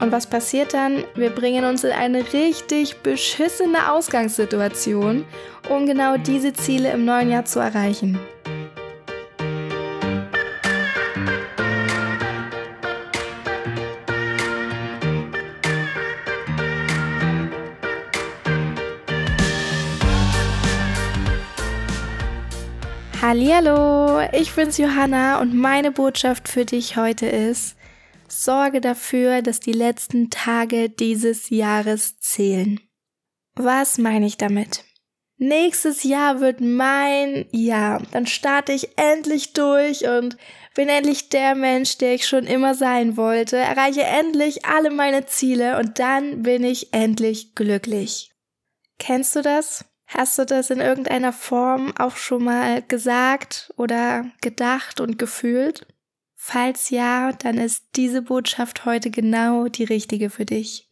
Und was passiert dann? Wir bringen uns in eine richtig beschissene Ausgangssituation, um genau diese Ziele im neuen Jahr zu erreichen. Hallo, ich bin's Johanna und meine Botschaft für dich heute ist: Sorge dafür, dass die letzten Tage dieses Jahres zählen. Was meine ich damit? Nächstes Jahr wird mein Jahr. Dann starte ich endlich durch und bin endlich der Mensch, der ich schon immer sein wollte, erreiche endlich alle meine Ziele und dann bin ich endlich glücklich. Kennst du das? Hast du das in irgendeiner Form auch schon mal gesagt oder gedacht und gefühlt? Falls ja, dann ist diese Botschaft heute genau die richtige für dich.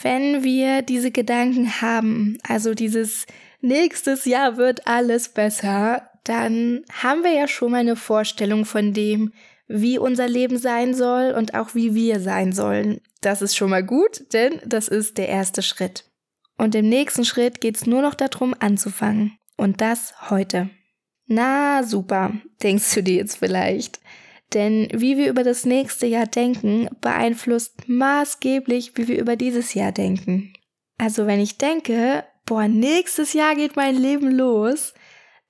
Wenn wir diese Gedanken haben, also dieses nächstes Jahr wird alles besser, dann haben wir ja schon mal eine Vorstellung von dem, wie unser Leben sein soll und auch wie wir sein sollen. Das ist schon mal gut, denn das ist der erste Schritt. Und im nächsten Schritt geht's nur noch darum, anzufangen. Und das heute. Na, super, denkst du dir jetzt vielleicht. Denn wie wir über das nächste Jahr denken, beeinflusst maßgeblich, wie wir über dieses Jahr denken. Also wenn ich denke, boah, nächstes Jahr geht mein Leben los,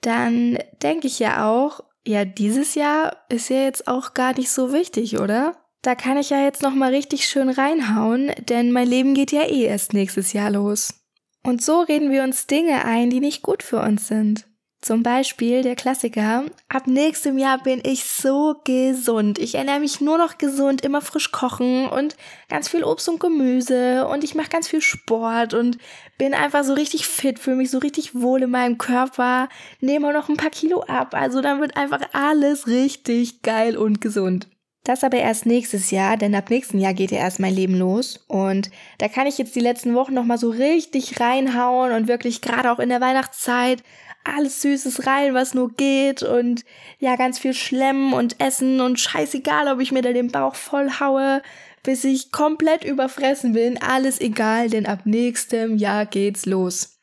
dann denke ich ja auch, ja, dieses Jahr ist ja jetzt auch gar nicht so wichtig, oder? Da kann ich ja jetzt noch mal richtig schön reinhauen, denn mein Leben geht ja eh erst nächstes Jahr los. Und so reden wir uns Dinge ein, die nicht gut für uns sind. Zum Beispiel der Klassiker, ab nächstem Jahr bin ich so gesund. Ich ernähre mich nur noch gesund, immer frisch kochen und ganz viel Obst und Gemüse und ich mache ganz viel Sport und bin einfach so richtig fit, fühle mich so richtig wohl in meinem Körper, nehme auch noch ein paar Kilo ab. Also dann wird einfach alles richtig geil und gesund. Das aber erst nächstes Jahr, denn ab nächsten Jahr geht ja erst mein Leben los. Und da kann ich jetzt die letzten Wochen nochmal so richtig reinhauen und wirklich gerade auch in der Weihnachtszeit alles Süßes rein, was nur geht und ja, ganz viel schlemmen und essen und scheißegal, ob ich mir da den Bauch voll haue, bis ich komplett überfressen bin. Alles egal, denn ab nächstem Jahr geht's los.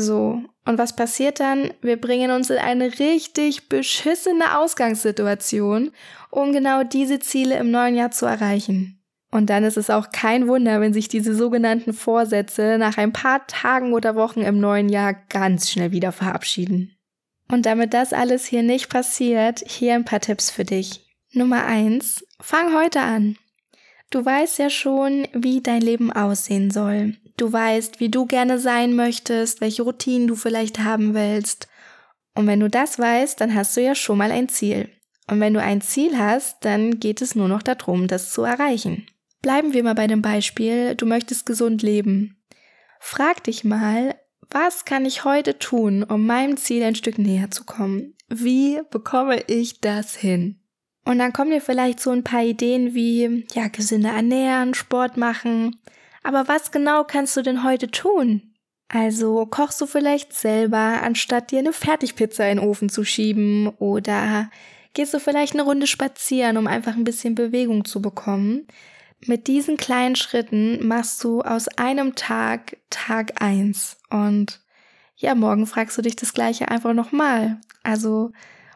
So. Und was passiert dann? Wir bringen uns in eine richtig beschissene Ausgangssituation um genau diese Ziele im neuen Jahr zu erreichen. Und dann ist es auch kein Wunder, wenn sich diese sogenannten Vorsätze nach ein paar Tagen oder Wochen im neuen Jahr ganz schnell wieder verabschieden. Und damit das alles hier nicht passiert, hier ein paar Tipps für dich. Nummer eins: Fang heute an. Du weißt ja schon, wie dein Leben aussehen soll. Du weißt, wie du gerne sein möchtest, welche Routinen du vielleicht haben willst. Und wenn du das weißt, dann hast du ja schon mal ein Ziel. Und wenn du ein Ziel hast, dann geht es nur noch darum, das zu erreichen. Bleiben wir mal bei dem Beispiel, du möchtest gesund leben. Frag dich mal, was kann ich heute tun, um meinem Ziel ein Stück näher zu kommen? Wie bekomme ich das hin? Und dann kommen dir vielleicht so ein paar Ideen wie, ja, gesünder ernähren, Sport machen. Aber was genau kannst du denn heute tun? Also kochst du vielleicht selber, anstatt dir eine Fertigpizza in den Ofen zu schieben oder gehst du vielleicht eine Runde spazieren, um einfach ein bisschen Bewegung zu bekommen. Mit diesen kleinen Schritten machst du aus einem Tag Tag eins und ja, morgen fragst du dich das gleiche einfach nochmal. Also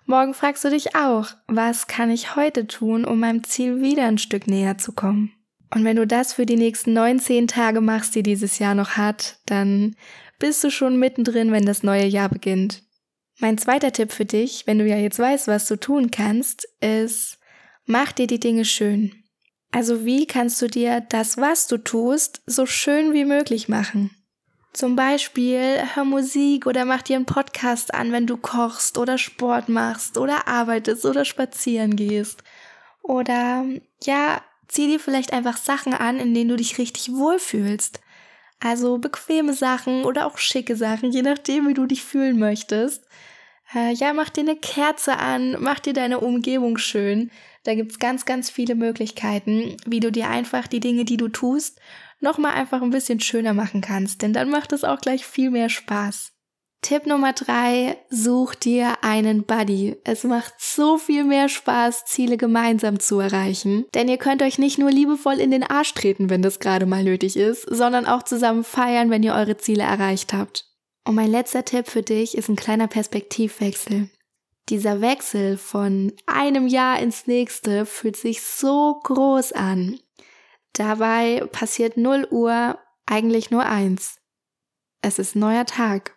morgen fragst du dich auch, was kann ich heute tun, um meinem Ziel wieder ein Stück näher zu kommen? Und wenn du das für die nächsten 19 Tage machst, die dieses Jahr noch hat, dann bist du schon mittendrin, wenn das neue Jahr beginnt. Mein zweiter Tipp für dich, wenn du ja jetzt weißt, was du tun kannst, ist, mach dir die Dinge schön. Also wie kannst du dir das, was du tust, so schön wie möglich machen? Zum Beispiel hör Musik oder mach dir einen Podcast an, wenn du kochst oder Sport machst oder arbeitest oder spazieren gehst. Oder ja, zieh dir vielleicht einfach Sachen an, in denen du dich richtig wohlfühlst. Also bequeme Sachen oder auch schicke Sachen, je nachdem, wie du dich fühlen möchtest. Äh, ja, mach dir eine Kerze an, mach dir deine Umgebung schön. Da gibt's ganz, ganz viele Möglichkeiten, wie du dir einfach die Dinge, die du tust, nochmal einfach ein bisschen schöner machen kannst, denn dann macht es auch gleich viel mehr Spaß. Tipp Nummer drei, such dir einen Buddy. Es macht so viel mehr Spaß, Ziele gemeinsam zu erreichen. Denn ihr könnt euch nicht nur liebevoll in den Arsch treten, wenn das gerade mal nötig ist, sondern auch zusammen feiern, wenn ihr eure Ziele erreicht habt. Und mein letzter Tipp für dich ist ein kleiner Perspektivwechsel. Dieser Wechsel von einem Jahr ins nächste fühlt sich so groß an. Dabei passiert 0 Uhr eigentlich nur eins. Es ist neuer Tag.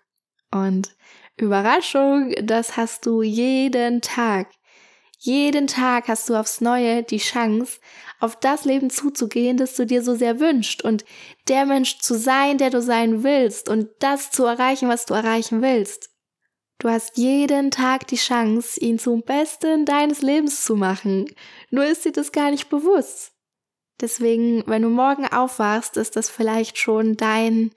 Und Überraschung, das hast du jeden Tag. Jeden Tag hast du aufs Neue die Chance, auf das Leben zuzugehen, das du dir so sehr wünschst und der Mensch zu sein, der du sein willst und das zu erreichen, was du erreichen willst. Du hast jeden Tag die Chance, ihn zum Besten deines Lebens zu machen. Nur ist dir das gar nicht bewusst. Deswegen, wenn du morgen aufwachst, ist das vielleicht schon dein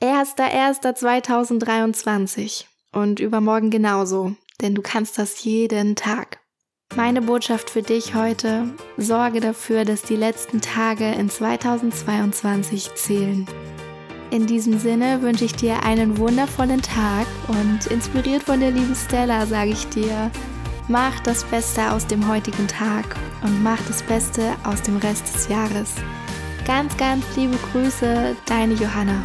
1.1.2023 und übermorgen genauso, denn du kannst das jeden Tag. Meine Botschaft für dich heute, sorge dafür, dass die letzten Tage in 2022 zählen. In diesem Sinne wünsche ich dir einen wundervollen Tag und inspiriert von der lieben Stella sage ich dir, mach das Beste aus dem heutigen Tag und mach das Beste aus dem Rest des Jahres. Ganz, ganz liebe Grüße, deine Johanna.